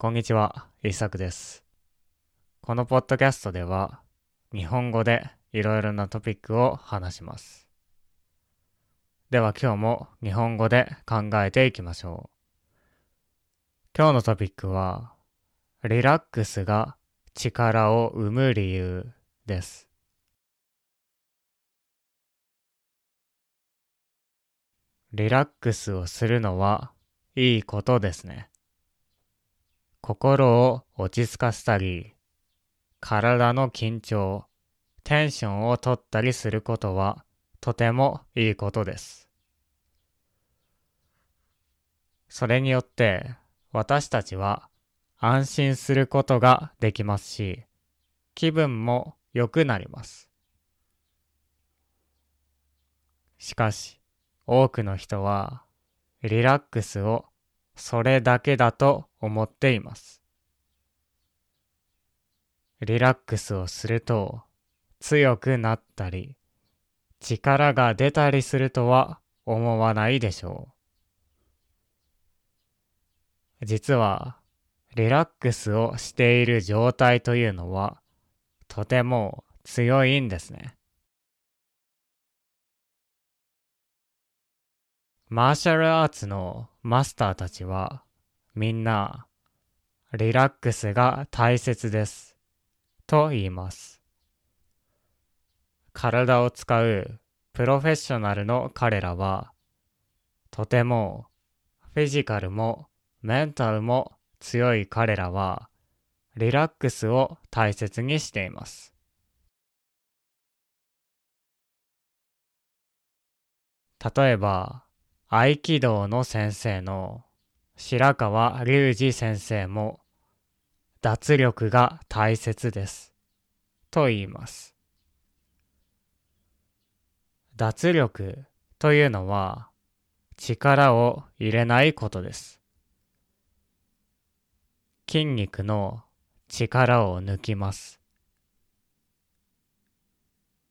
こんにちは、イサクです。このポッドキャストでは、日本語でいろいろなトピックを話します。では今日も日本語で考えていきましょう。今日のトピックは、リラックスが力を生む理由です。リラックスをするのはいいことですね。心を落ち着かせたり、体の緊張、テンションを取ったりすることはとてもいいことです。それによって私たちは安心することができますし、気分も良くなります。しかし、多くの人はリラックスをそれだけだと思っています。リラックスをすると強くなったり力が出たりするとは思わないでしょう。実はリラックスをしている状態というのはとても強いんですね。マーシャルアーツのマスターたちはみんなリラックスが大切ですと言います。体を使うプロフェッショナルの彼らはとてもフィジカルもメンタルも強い彼らはリラックスを大切にしています。例えば合気道の先生の白川隆二先生も脱力が大切ですと言います。脱力というのは力を入れないことです。筋肉の力を抜きます。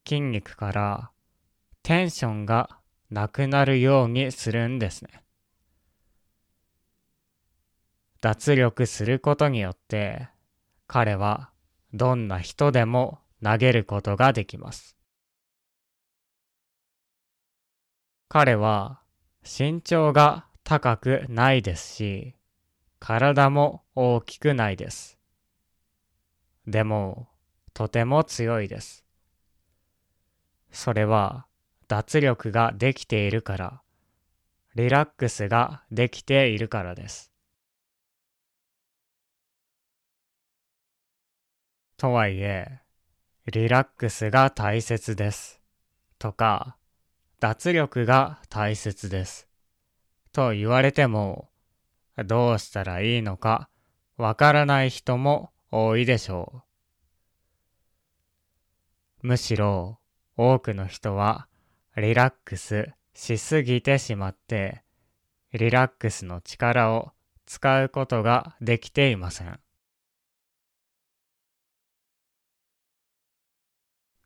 筋肉からテンションがなくなるようにするんですね。脱力することによって彼はどんな人でも投げることができます。彼は身長が高くないですし、体も大きくないです。でも、とても強いです。それは脱力ができているから、リラックスができているからです。とはいえ、リラックスが大切です。とか、脱力が大切です。と言われても、どうしたらいいのかわからない人も多いでしょう。むしろ、多くの人はリラックスしすぎてしまって、リラックスの力を使うことができていません。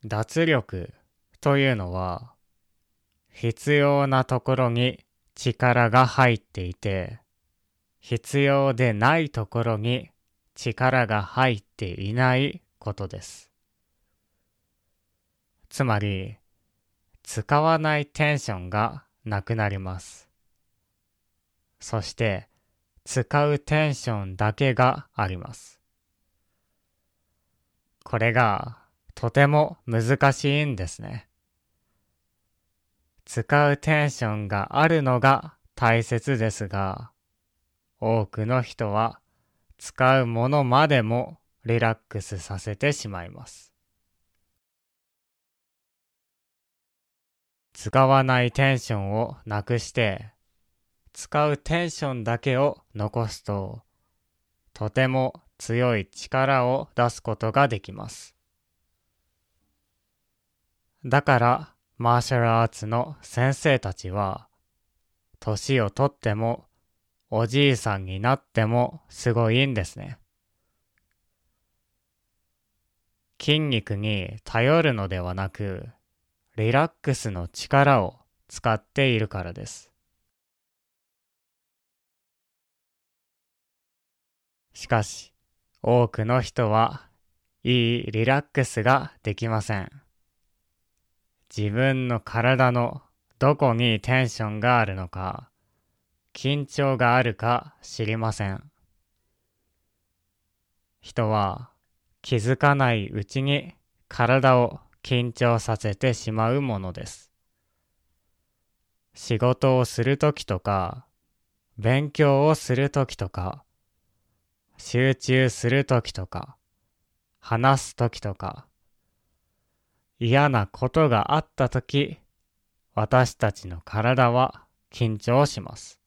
脱力というのは、必要なところに力が入っていて、必要でないところに力が入っていないことです。つまり、使わないテンションがなくなります。そして、使うテンションだけがあります。これがとても難しいんですね。使うテンションがあるのが大切ですが、多くの人は使うものまでもリラックスさせてしまいます。使わないテンションをなくして、使うテンションだけを残すと、とても強い力を出すことができます。だから、マーシャルアーツの先生たちは、年をとっても、おじいさんになってもすごいんですね。筋肉に頼るのではなく、リラックスの力を使っているからです。しかし、多くの人はいいリラックスができません。自分の体のどこにテンションがあるのか、緊張があるか知りません。人は気づかないうちに体を緊張させてしまうものです。仕事をするときとか、勉強をするときとか、集中するときとか、話すときとか、嫌なことがあったとき、私たちの体は緊張します。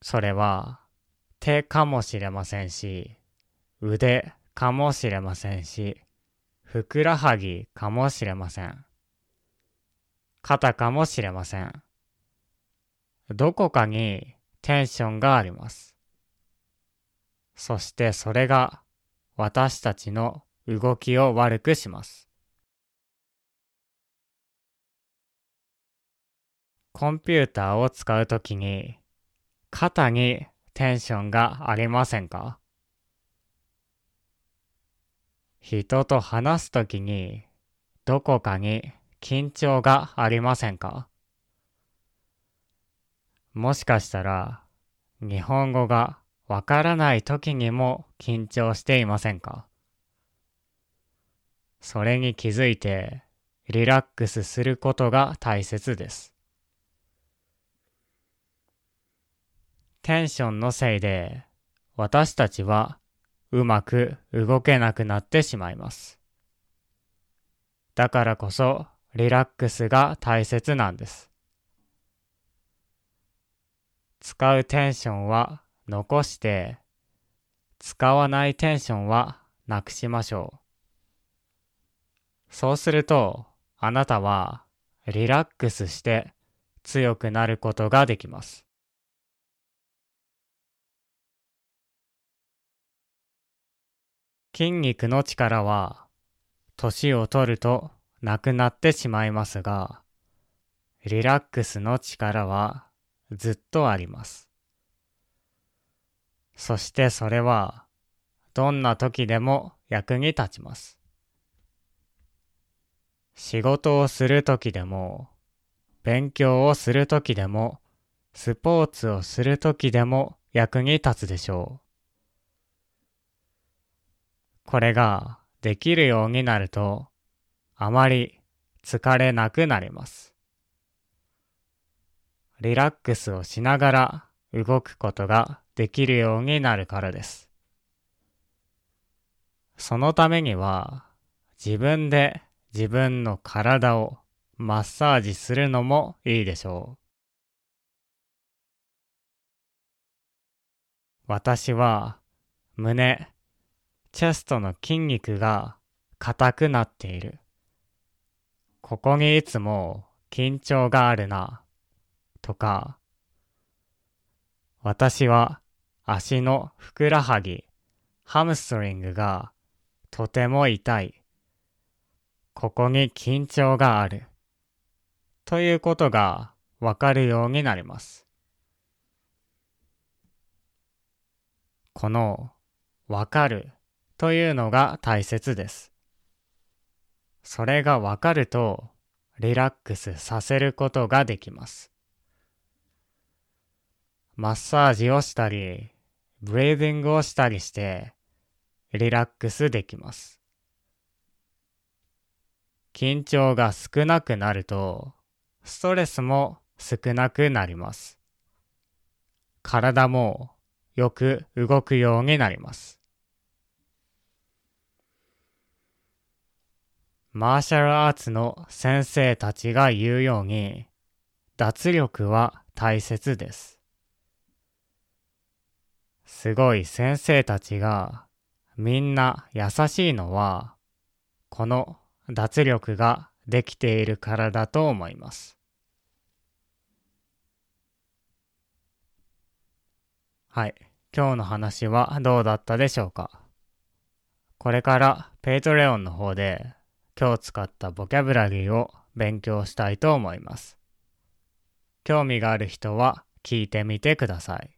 それは手かもしれませんし、腕かもしれませんし、ふくらはぎかもしれません。肩かもしれません。どこかにテンションがあります。そしてそれが私たちの動きを悪くします。コンピューターを使うときに肩にテンションがありませんか？人と話すときにどこかに緊張がありませんか？もしかしたら日本語がわからないときにも緊張していませんか？それに気づいてリラックスすることが大切です。テンションのせいで私たちはうまく動けなくなってしまいます。だからこそリラックスが大切なんです。使うテンションは残して使わないテンションはなくしましょう。そうするとあなたはリラックスして強くなることができます。筋肉の力は年を取るとなくなってしまいますが、リラックスの力はずっとあります。そしてそれはどんな時でも役に立ちます。仕事をする時でも、勉強をする時でも、スポーツをする時でも役に立つでしょう。これができるようになると、あまり疲れなくなります。リラックスをしながら動くことができるようになるからです。そのためには自分で自分の体をマッサージするのもいいでしょう。私は胸、チェストの筋肉が硬くなっている。ここにいつも緊張があるな、とか、私は足のふくらはぎ、ハムストリングがとても痛い。ここに緊張がある。ということがわかるようになります。このわかるというのが大切です。それがわかるとリラックスさせることができます。マッサージをしたり、ブリージングをしたりしてリラックスできます。緊張が少なくなるとストレスも少なくなります。体もよく動くようになります。マーシャルアーツの先生たちが言うように、脱力は大切です。すごい先生たちがみんな優しいのは、この脱力ができているからだと思います。はい。今日の話はどうだったでしょうか？これから Patreon の方で今日使ったボキャブラリーを勉強したいと思います。興味がある人は聞いてみてください。